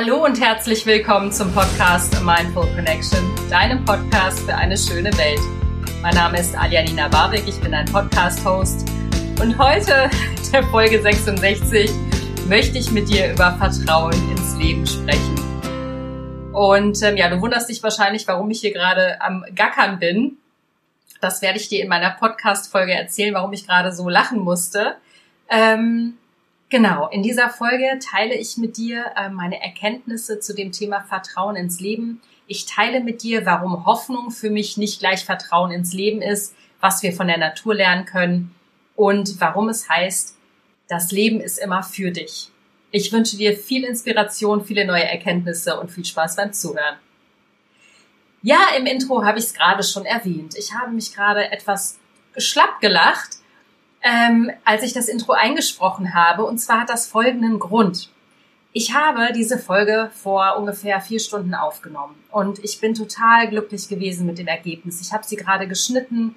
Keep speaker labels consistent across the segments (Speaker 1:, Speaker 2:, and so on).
Speaker 1: Hallo und herzlich willkommen zum Podcast Mindful Connection, deinem Podcast für eine schöne Welt. Mein Name ist Aljanina Barwick, ich bin ein Podcast-Host und heute, der Folge 66, möchte ich mit dir über Vertrauen ins Leben sprechen. Und ähm, ja, du wunderst dich wahrscheinlich, warum ich hier gerade am Gackern bin. Das werde ich dir in meiner Podcast-Folge erzählen, warum ich gerade so lachen musste. Ähm, genau, in dieser Folge teile ich mit dir äh, meine Erkenntnisse zu dem Thema Vertrauen ins Leben. Ich teile mit dir, warum Hoffnung für mich nicht gleich Vertrauen ins Leben ist, was wir von der Natur lernen können und warum es heißt, das Leben ist immer für dich. Ich wünsche dir viel Inspiration, viele neue Erkenntnisse und viel Spaß beim Zuhören. Ja, im Intro habe ich es gerade schon erwähnt. Ich habe mich gerade etwas schlapp gelacht, ähm, als ich das Intro eingesprochen habe. Und zwar hat das folgenden Grund. Ich habe diese Folge vor ungefähr vier Stunden aufgenommen und ich bin total glücklich gewesen mit dem Ergebnis. Ich habe sie gerade geschnitten,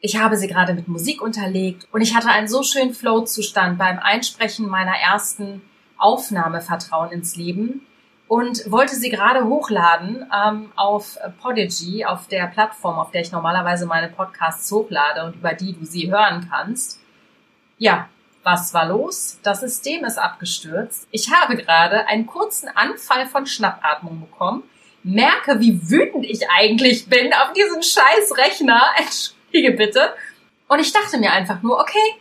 Speaker 1: ich habe sie gerade mit Musik unterlegt und ich hatte einen so schönen Flow-Zustand beim Einsprechen meiner ersten Aufnahme Vertrauen ins Leben, und wollte sie gerade hochladen ähm, auf Podigy, auf der Plattform, auf der ich normalerweise meine Podcasts hochlade und über die du sie hören kannst. Ja, was war los? Das System ist abgestürzt. Ich habe gerade einen kurzen Anfall von Schnappatmung bekommen, merke, wie wütend ich eigentlich bin auf diesen scheiß Rechner. Entschuldige bitte. Und ich dachte mir einfach nur, okay,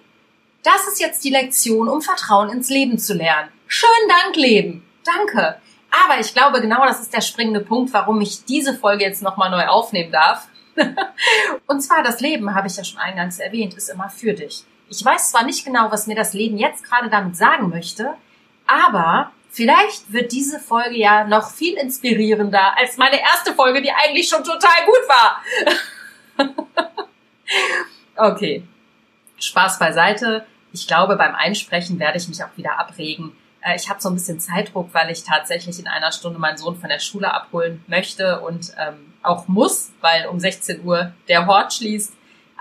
Speaker 1: das ist jetzt die Lektion, um Vertrauen ins Leben zu lernen. Schönen Dank, Leben. Danke. Aber ich glaube, genau das ist der springende Punkt, warum ich diese Folge jetzt nochmal neu aufnehmen darf. und zwar das Leben, habe ich ja schon eingangs erwähnt, ist immer für dich. Ich weiß zwar nicht genau, was mir das Leben jetzt gerade damit sagen möchte, aber vielleicht wird diese Folge ja noch viel inspirierender als meine erste Folge, die eigentlich schon total gut war. okay, Spaß beiseite. Ich glaube, beim Einsprechen werde ich mich auch wieder abregen. Äh, ich habe so ein bisschen Zeitdruck, weil ich tatsächlich in einer Stunde meinen Sohn von der Schule abholen möchte und ähm, auch muss, weil um 16 Uhr der Hort schließt.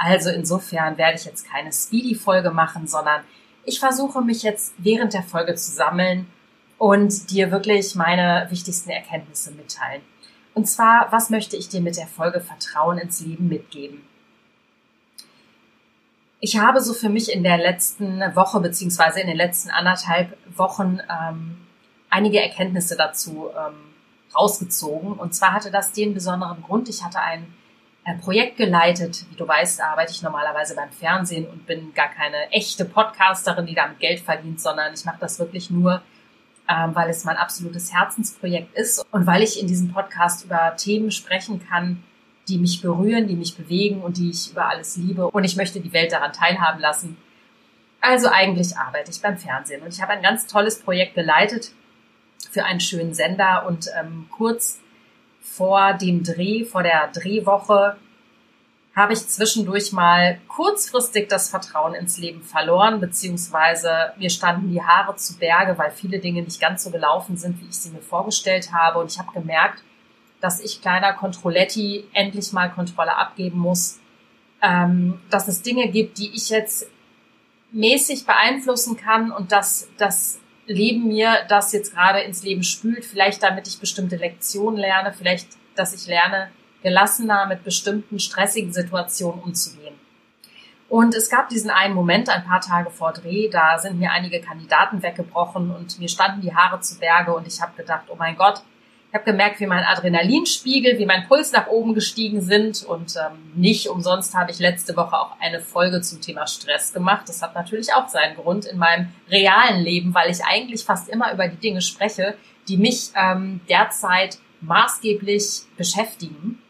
Speaker 1: Also insofern werde ich jetzt keine Speedy-Folge machen, sondern ich versuche mich jetzt während der Folge zu sammeln und dir wirklich meine wichtigsten Erkenntnisse mitteilen. Und zwar, was möchte ich dir mit der Folge Vertrauen ins Leben mitgeben? Ich habe so für mich in der letzten Woche beziehungsweise in den letzten anderthalb Wochen ähm, einige Erkenntnisse dazu ähm, rausgezogen. Und zwar hatte das den besonderen Grund. Ich hatte ein äh, Projekt geleitet. Wie du weißt, arbeite ich normalerweise beim Fernsehen und bin gar keine echte Podcasterin, die damit Geld verdient, sondern ich mache das wirklich nur, ähm, weil es mein absolutes Herzensprojekt ist und weil ich in diesem Podcast über Themen sprechen kann, die mich berühren, die mich bewegen und die ich über alles liebe. Und ich möchte die Welt daran teilhaben lassen. Also eigentlich arbeite ich beim Fernsehen. Und ich habe ein ganz tolles Projekt geleitet für einen schönen Sender. Und ähm, kurz vor dem Dreh, vor der Drehwoche, habe ich zwischendurch mal kurzfristig das Vertrauen ins Leben verloren, beziehungsweise mir standen die Haare zu Berge, weil viele Dinge nicht ganz so gelaufen sind, wie ich sie mir vorgestellt habe. Und ich habe gemerkt, dass ich kleiner Controletti endlich mal Kontrolle abgeben muss, ähm, dass es Dinge gibt, die ich jetzt mäßig beeinflussen kann und dass das Leben mir das jetzt gerade ins Leben spült, vielleicht damit ich bestimmte Lektionen lerne, vielleicht, dass ich lerne, gelassener mit bestimmten stressigen Situationen umzugehen. Und es gab diesen einen Moment, ein paar Tage vor Dreh, da sind mir einige Kandidaten weggebrochen und mir standen die Haare zu Berge. Und ich habe gedacht, oh mein Gott, ich habe gemerkt, wie mein Adrenalinspiegel, wie mein Puls nach oben gestiegen sind und ähm, nicht umsonst habe ich letzte Woche auch eine Folge zum Thema Stress gemacht. Das hat natürlich auch seinen Grund in meinem realen Leben, weil ich eigentlich fast immer über die Dinge spreche, die mich ähm, derzeit maßgeblich beschäftigen.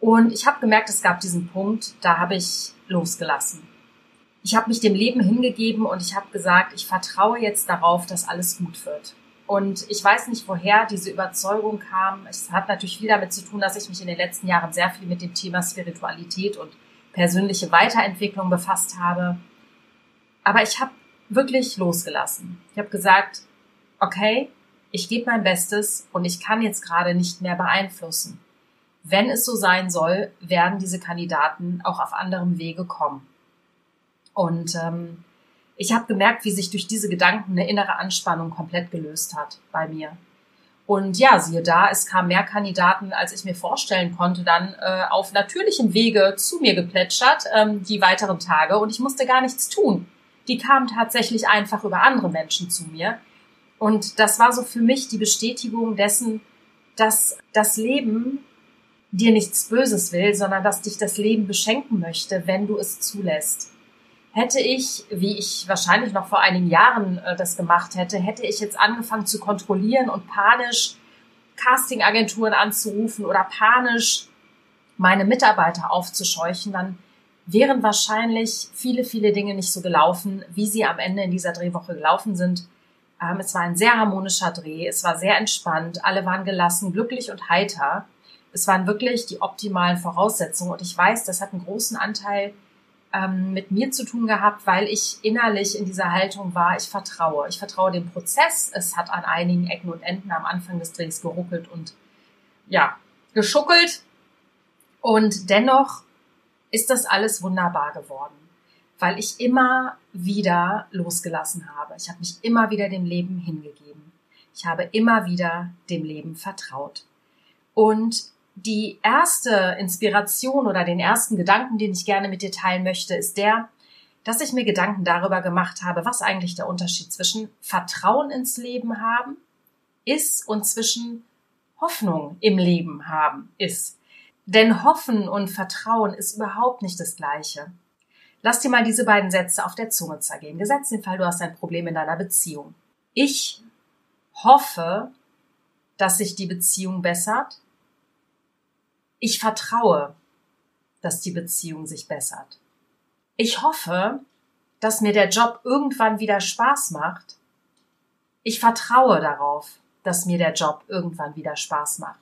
Speaker 1: Und ich habe gemerkt, es gab diesen Punkt, da habe ich losgelassen. Ich habe mich dem Leben hingegeben und ich habe gesagt, ich vertraue jetzt darauf, dass alles gut wird. Und ich weiß nicht, woher diese Überzeugung kam. Es hat natürlich viel damit zu tun, dass ich mich in den letzten Jahren sehr viel mit dem Thema Spiritualität und persönliche Weiterentwicklung befasst habe. Aber ich habe wirklich losgelassen. Ich habe gesagt, okay, ich gebe mein Bestes und ich kann jetzt gerade nicht mehr beeinflussen. Wenn es so sein soll, werden diese Kandidaten auch auf anderem Wege kommen. Und ähm, ich habe gemerkt, wie sich durch diese Gedanken eine innere Anspannung komplett gelöst hat bei mir. Und ja, siehe da, es kamen mehr Kandidaten, als ich mir vorstellen konnte, dann äh, auf natürlichem Wege zu mir geplätschert, ähm, die weiteren Tage. Und ich musste gar nichts tun. Die kamen tatsächlich einfach über andere Menschen zu mir. Und das war so für mich die Bestätigung dessen, dass das Leben dir nichts Böses will, sondern dass dich das Leben beschenken möchte, wenn du es zulässt. Hätte ich, wie ich wahrscheinlich noch vor einigen Jahren äh, das gemacht hätte, hätte ich jetzt angefangen zu kontrollieren und panisch Castingagenturen anzurufen oder panisch meine Mitarbeiter aufzuscheuchen, dann wären wahrscheinlich viele, viele Dinge nicht so gelaufen, wie sie am Ende in dieser Drehwoche gelaufen sind. Ähm, es war ein sehr harmonischer Dreh, es war sehr entspannt, alle waren gelassen, glücklich und heiter. Es waren wirklich die optimalen Voraussetzungen und ich weiß, das hat einen großen Anteil ähm, mit mir zu tun gehabt, weil ich innerlich in dieser Haltung war, ich vertraue. Ich vertraue dem Prozess. Es hat an einigen Ecken und Enden am Anfang des Drehs geruckelt und ja, geschuckelt. Und dennoch ist das alles wunderbar geworden, weil ich immer wieder losgelassen habe. Ich habe mich immer wieder dem Leben hingegeben. Ich habe immer wieder dem Leben vertraut. Und die erste Inspiration oder den ersten Gedanken, den ich gerne mit dir teilen möchte, ist der, dass ich mir Gedanken darüber gemacht habe, was eigentlich der Unterschied zwischen Vertrauen ins Leben haben ist und zwischen Hoffnung im Leben haben ist. Denn Hoffen und Vertrauen ist überhaupt nicht das Gleiche. Lass dir mal diese beiden Sätze auf der Zunge zergehen. Gesetz den Fall, du hast ein Problem in deiner Beziehung. Ich hoffe, dass sich die Beziehung bessert ich vertraue, dass die Beziehung sich bessert. Ich hoffe, dass mir der Job irgendwann wieder Spaß macht. Ich vertraue darauf, dass mir der Job irgendwann wieder Spaß macht.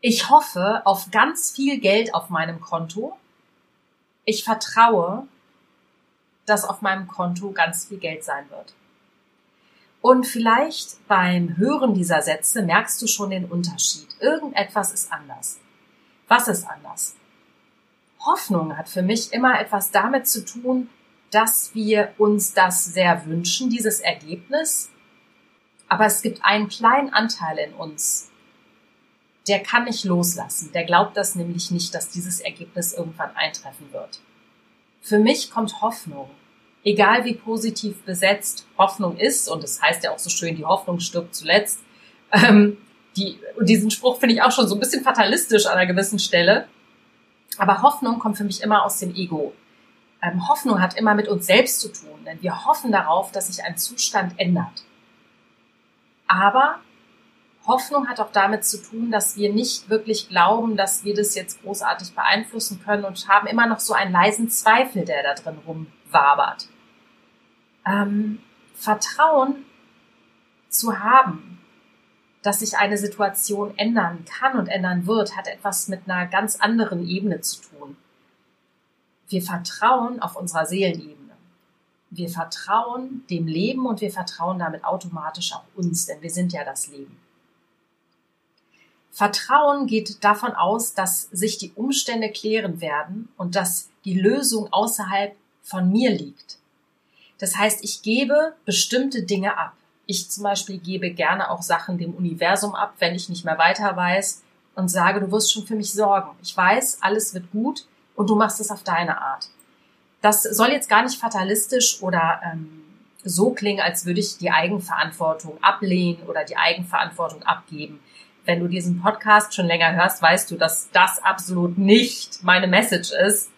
Speaker 1: Ich hoffe auf ganz viel Geld auf meinem Konto. Ich vertraue, dass auf meinem Konto ganz viel Geld sein wird. Und vielleicht beim Hören dieser Sätze merkst du schon den Unterschied. Irgendetwas ist anders. Was ist anders? Hoffnung hat für mich immer etwas damit zu tun, dass wir uns das sehr wünschen, dieses Ergebnis. Aber es gibt einen kleinen Anteil in uns, der kann nicht loslassen. Der glaubt das nämlich nicht, dass dieses Ergebnis irgendwann eintreffen wird. Für mich kommt Hoffnung egal wie positiv besetzt Hoffnung ist, und es das heißt ja auch so schön, die Hoffnung stirbt zuletzt, ähm, die, und diesen Spruch finde ich auch schon so ein bisschen fatalistisch an einer gewissen Stelle. Aber Hoffnung kommt für mich immer aus dem Ego. Ähm, Hoffnung hat immer mit uns selbst zu tun, denn wir hoffen darauf, dass sich ein Zustand ändert. Aber Hoffnung hat auch damit zu tun, dass wir nicht wirklich glauben, dass wir das jetzt großartig beeinflussen können und haben immer noch so einen leisen Zweifel, der da drin rumwabert. Ähm, Vertrauen zu haben, dass sich eine Situation ändern kann und ändern wird, hat etwas mit einer ganz anderen Ebene zu tun. Wir vertrauen auf unserer Seelenebene. Wir vertrauen dem Leben und wir vertrauen damit automatisch auch uns, denn wir sind ja das Leben. Vertrauen geht davon aus, dass sich die Umstände klären werden und dass die Lösung außerhalb von mir liegt. Das heißt, ich gebe bestimmte Dinge ab. Ich zum Beispiel gebe gerne auch Sachen dem Universum ab, wenn ich nicht mehr weiter weiß und sage, du wirst schon für mich sorgen. Ich weiß, alles wird gut und du machst es auf deine Art. Das soll jetzt gar nicht fatalistisch oder ähm, so klingen, als würde ich die Eigenverantwortung ablehnen oder die Eigenverantwortung abgeben wenn du diesen Podcast schon länger hörst, weißt du, dass das absolut nicht meine Message ist.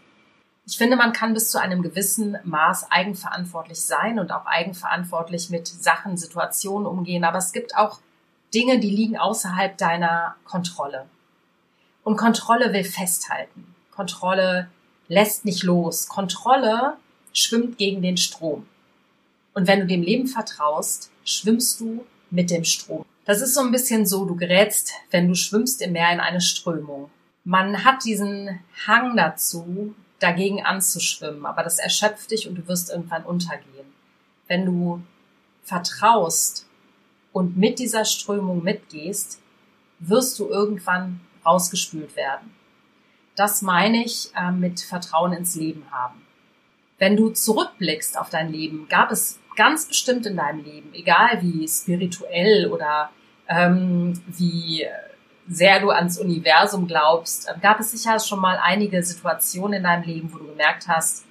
Speaker 1: Ich finde, man kann bis zu einem gewissen Maß eigenverantwortlich sein und auch eigenverantwortlich mit Sachen, Situationen umgehen. Aber es gibt auch Dinge, die liegen außerhalb deiner Kontrolle. Und Kontrolle will festhalten. Kontrolle lässt nicht los. Kontrolle schwimmt gegen den Strom. Und wenn du dem Leben vertraust, schwimmst du mit dem Strom. Das ist so ein bisschen so, du gerätst, wenn du schwimmst im Meer in eine Strömung. Man hat diesen Hang dazu, dagegen anzuschwimmen, aber das erschöpft dich und du wirst irgendwann untergehen. Wenn du vertraust und mit dieser Strömung mitgehst, wirst du irgendwann rausgespült werden. Das meine ich äh, mit Vertrauen ins Leben haben. Wenn du zurückblickst auf dein Leben, gab es ganz bestimmt in deinem Leben, egal wie spirituell oder ähm, wie sehr du ans Universum glaubst, ähm, gab es sicher schon mal einige Situationen in deinem Leben, wo du gemerkt hast,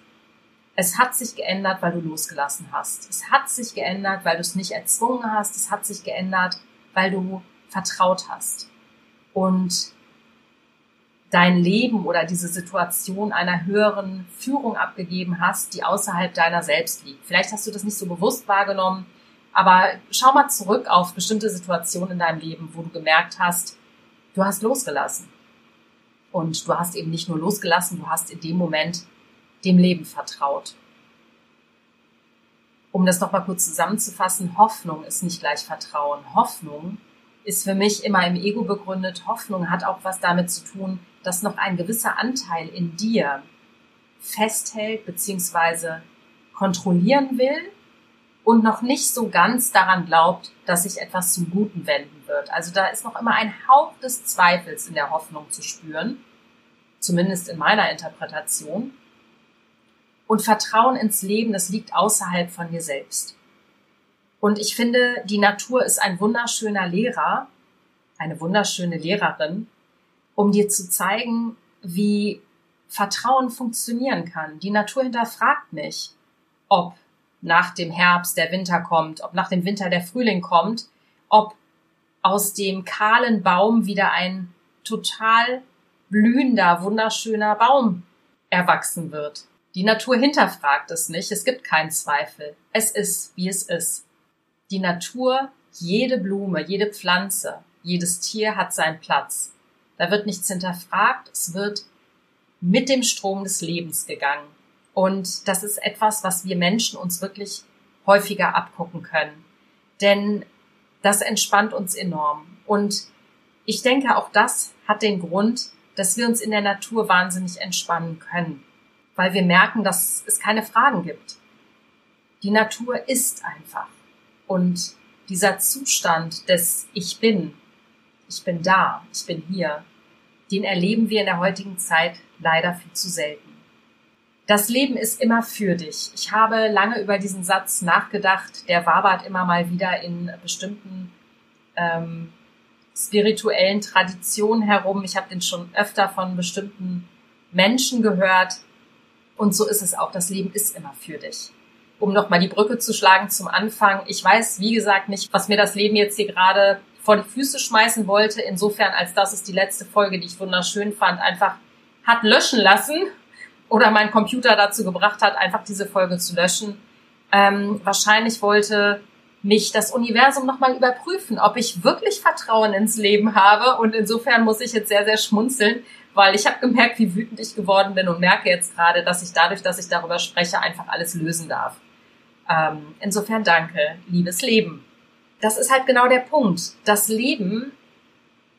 Speaker 1: es hat sich geändert, weil du losgelassen hast. Es hat sich geändert, weil du es nicht erzwungen hast. Es hat sich geändert, weil du vertraut hast. Und dein Leben oder diese Situation einer höheren Führung abgegeben hast, die außerhalb deiner selbst liegt. Vielleicht hast du das nicht so bewusst wahrgenommen, aber schau mal zurück auf bestimmte Situationen in deinem Leben, wo du gemerkt hast, du hast losgelassen. Und du hast eben nicht nur losgelassen, du hast in dem Moment dem Leben vertraut. Um das nochmal kurz zusammenzufassen, Hoffnung ist nicht gleich Vertrauen. Hoffnung ist für mich immer im Ego begründet. Hoffnung hat auch was damit zu tun, dass noch ein gewisser Anteil in dir festhält bzw. kontrollieren will und noch nicht so ganz daran glaubt, dass sich etwas zum Guten wenden wird. Also da ist noch immer ein Hauch des Zweifels in der Hoffnung zu spüren, zumindest in meiner Interpretation. Und Vertrauen ins Leben, das liegt außerhalb von dir selbst. Und ich finde, die Natur ist ein wunderschöner Lehrer, eine wunderschöne Lehrerin, um dir zu zeigen, wie Vertrauen funktionieren kann. Die Natur hinterfragt nicht, ob nach dem Herbst der Winter kommt, ob nach dem Winter der Frühling kommt, ob aus dem kahlen Baum wieder ein total blühender, wunderschöner Baum erwachsen wird. Die Natur hinterfragt es nicht, es gibt keinen Zweifel. Es ist, wie es ist. Die Natur, jede Blume, jede Pflanze, jedes Tier hat seinen Platz. Da wird nichts hinterfragt, es wird mit dem Strom des Lebens gegangen. Und das ist etwas, was wir Menschen uns wirklich häufiger abgucken können. Denn das entspannt uns enorm. Und ich denke, auch das hat den Grund, dass wir uns in der Natur wahnsinnig entspannen können weil wir merken, dass es keine Fragen gibt. Die Natur ist einfach. Und dieser Zustand des Ich bin, ich bin da, ich bin hier, den erleben wir in der heutigen Zeit leider viel zu selten. Das Leben ist immer für dich. Ich habe lange über diesen Satz nachgedacht. Der wabert immer mal wieder in bestimmten ähm, spirituellen Traditionen herum. Ich habe den schon öfter von bestimmten Menschen gehört, und so ist es auch. Das Leben ist immer für dich. Um nochmal die Brücke zu schlagen zum Anfang. Ich weiß, wie gesagt, nicht, was mir das Leben jetzt hier gerade vor die Füße schmeißen wollte. Insofern, als das ist die letzte Folge, die ich wunderschön fand, einfach hat löschen lassen oder mein Computer dazu gebracht hat, einfach diese Folge zu löschen. Ähm, wahrscheinlich wollte mich das Universum nochmal überprüfen, ob ich wirklich Vertrauen ins Leben habe. Und insofern muss ich jetzt sehr, sehr schmunzeln, weil ich habe gemerkt, wie wütend ich geworden bin und merke jetzt gerade, dass ich dadurch, dass ich darüber spreche, einfach alles lösen darf. Ähm, insofern danke, liebes Leben. Das ist halt genau der Punkt. Das Leben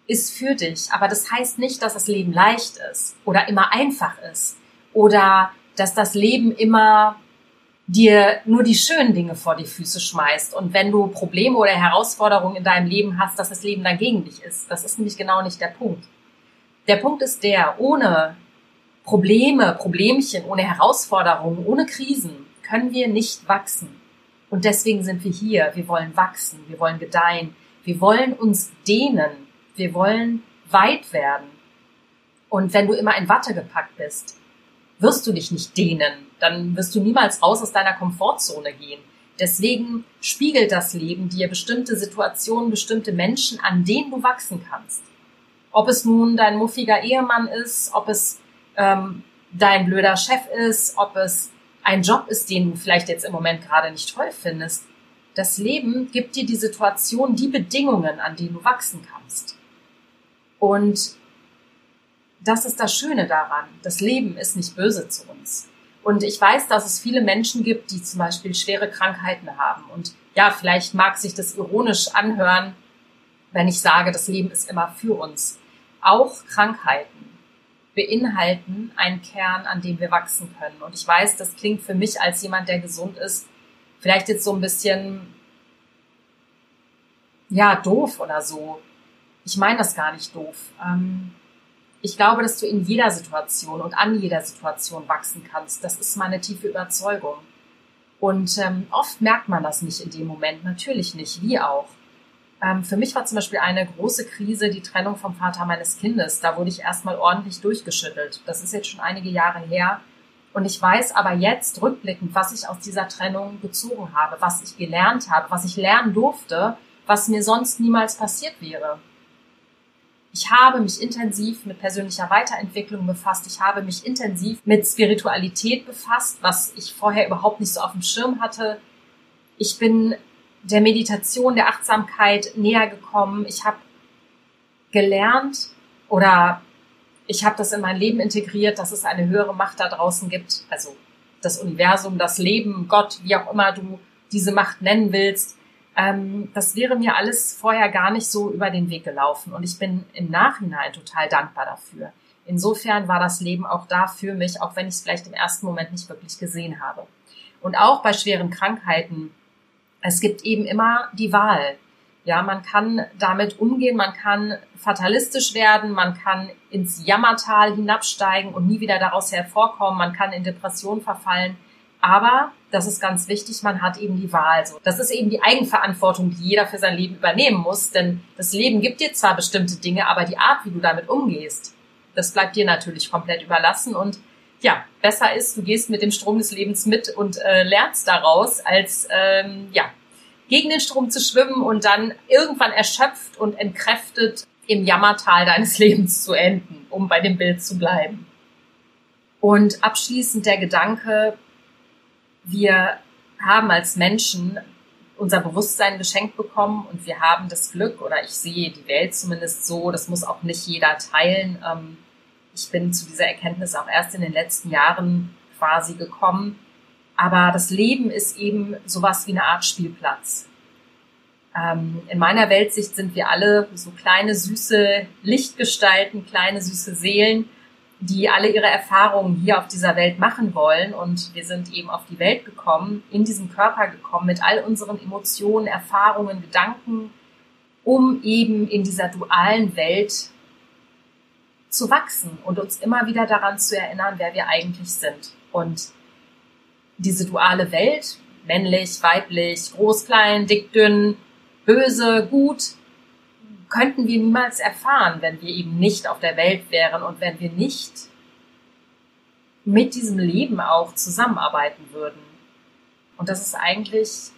Speaker 1: ist für dich, aber das heißt nicht, dass das Leben leicht ist oder immer einfach ist oder dass das Leben immer dir nur die schönen Dinge vor die Füße schmeißt und wenn du Probleme oder Herausforderungen in deinem Leben hast, dass das Leben dann gegen dich ist. Das ist nämlich genau nicht der Punkt. Der Punkt ist der, ohne Probleme, Problemchen, ohne Herausforderungen, ohne Krisen können wir nicht wachsen. Und deswegen sind wir hier. Wir wollen wachsen, wir wollen gedeihen, wir wollen uns dehnen, wir wollen weit werden. Und wenn du immer in Watte gepackt bist, wirst du dich nicht dehnen. Dann wirst du niemals raus aus deiner Komfortzone gehen. Deswegen spiegelt das Leben dir bestimmte Situationen, bestimmte Menschen, an denen du wachsen kannst. Ob es nun dein muffiger Ehemann ist, ob es ähm, dein blöder Chef ist, ob es ein Job ist, den du vielleicht jetzt im Moment gerade nicht toll findest. Das Leben gibt dir die Situation, die Bedingungen, an denen du wachsen kannst. Und das ist das Schöne daran. Das Leben ist nicht böse zu uns. Und ich weiß, dass es viele Menschen gibt, die zum Beispiel schwere Krankheiten haben. Und ja, vielleicht mag sich das ironisch anhören, wenn ich sage, das Leben ist immer für uns. Auch Krankheiten beinhalten einen Kern, an dem wir wachsen können. Und ich weiß, das klingt für mich als jemand, der gesund ist, vielleicht jetzt so ein bisschen, ja, doof oder so. Ich meine das gar nicht doof. Ähm, ich glaube, dass du in jeder Situation und an jeder Situation wachsen kannst. Das ist meine tiefe Überzeugung. Und ähm, oft merkt man das nicht in dem Moment, natürlich nicht, wie auch. Ähm, für mich war zum Beispiel eine große Krise die Trennung vom Vater meines Kindes. Da wurde ich erstmal ordentlich durchgeschüttelt. Das ist jetzt schon einige Jahre her. Und ich weiß aber jetzt rückblickend, was ich aus dieser Trennung gezogen habe, was ich gelernt habe, was ich lernen durfte, was mir sonst niemals passiert wäre. Ich habe mich intensiv mit persönlicher Weiterentwicklung befasst. Ich habe mich intensiv mit Spiritualität befasst, was ich vorher überhaupt nicht so auf dem Schirm hatte. Ich bin der Meditation, der Achtsamkeit näher gekommen. Ich habe gelernt oder ich habe das in mein Leben integriert, dass es eine höhere Macht da draußen gibt, also das Universum, das Leben, Gott, wie auch immer du diese Macht nennen willst. Ähm, das wäre mir alles vorher gar nicht so über den Weg gelaufen und ich bin im Nachhinein total dankbar dafür. Insofern war das Leben auch da für mich, auch wenn ich es vielleicht im ersten Moment nicht wirklich gesehen habe. Und auch bei schweren Krankheiten es gibt eben immer die Wahl. Ja, man kann damit umgehen, man kann fatalistisch werden, man kann ins Jammertal hinabsteigen und nie wieder daraus hervorkommen, man kann in Depression verfallen. Aber, das ist ganz wichtig, man hat eben die Wahl. Das ist eben die Eigenverantwortung, die jeder für sein Leben übernehmen muss, denn das Leben gibt dir zwar bestimmte Dinge, aber die Art, wie du damit umgehst, das bleibt dir natürlich komplett überlassen und ja, besser ist, du gehst mit dem Strom des Lebens mit und äh, lernst daraus, als ähm, ja, gegen den Strom zu schwimmen und dann irgendwann erschöpft und entkräftet im Jammertal deines Lebens zu enden, um bei dem Bild zu bleiben. Und abschließend der Gedanke, wir haben als Menschen unser Bewusstsein geschenkt bekommen und wir haben das Glück, oder ich sehe die Welt zumindest so, das muss auch nicht jeder teilen, ähm, ich bin zu dieser Erkenntnis auch erst in den letzten Jahren quasi gekommen. Aber das Leben ist eben sowas wie eine Art Spielplatz. Ähm, in meiner Weltsicht sind wir alle so kleine, süße Lichtgestalten, kleine, süße Seelen, die alle ihre Erfahrungen hier auf dieser Welt machen wollen. Und wir sind eben auf die Welt gekommen, in diesen Körper gekommen, mit all unseren Emotionen, Erfahrungen, Gedanken, um eben in dieser dualen Welt zu wachsen und uns immer wieder daran zu erinnern, wer wir eigentlich sind. Und diese duale Welt, männlich, weiblich, groß, klein, dick, dünn, böse, gut, könnten wir niemals erfahren, wenn wir eben nicht auf der Welt wären und wenn wir nicht mit diesem Leben auch zusammenarbeiten würden. Und das ist eigentlich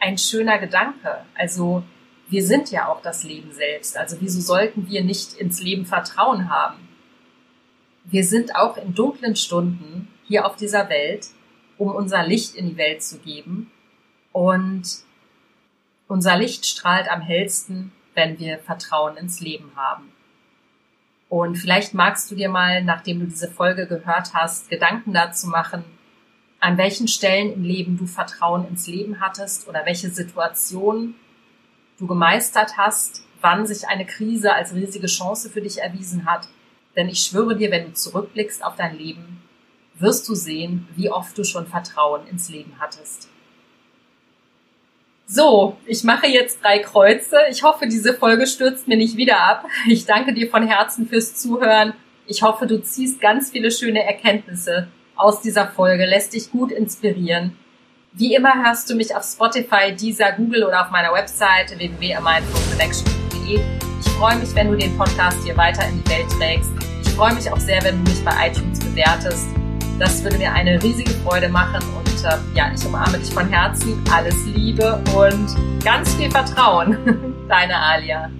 Speaker 1: ein schöner Gedanke. Also wir sind ja auch das Leben selbst. Also wieso sollten wir nicht ins Leben Vertrauen haben? Wir sind auch in dunklen Stunden hier auf dieser Welt, um unser Licht in die Welt zu geben. Und unser Licht strahlt am hellsten, wenn wir Vertrauen ins Leben haben. Und vielleicht magst du dir mal, nachdem du diese Folge gehört hast, Gedanken dazu machen, an welchen Stellen im Leben du Vertrauen ins Leben hattest oder welche Situationen du gemeistert hast, wann sich eine Krise als riesige Chance für dich erwiesen hat. Denn ich schwöre dir, wenn du zurückblickst auf dein Leben, wirst du sehen, wie oft du schon Vertrauen ins Leben hattest. So, ich mache jetzt drei Kreuze. Ich hoffe, diese Folge stürzt mir nicht wieder ab. Ich danke dir von Herzen fürs Zuhören. Ich hoffe, du ziehst ganz viele schöne Erkenntnisse aus dieser Folge, lässt dich gut inspirieren. Wie immer hörst du mich auf Spotify, Deezer, Google oder auf meiner Webseite www.mindfulconnection.de. Ich freue mich, wenn du den Podcast hier weiter in die Welt trägst. Ich freue mich auch sehr, wenn du mich bei iTunes bewertest. Das würde mir eine riesige Freude machen und äh, ja, ich umarme dich von Herzen. Alles Liebe und ganz viel Vertrauen. Deine Alia.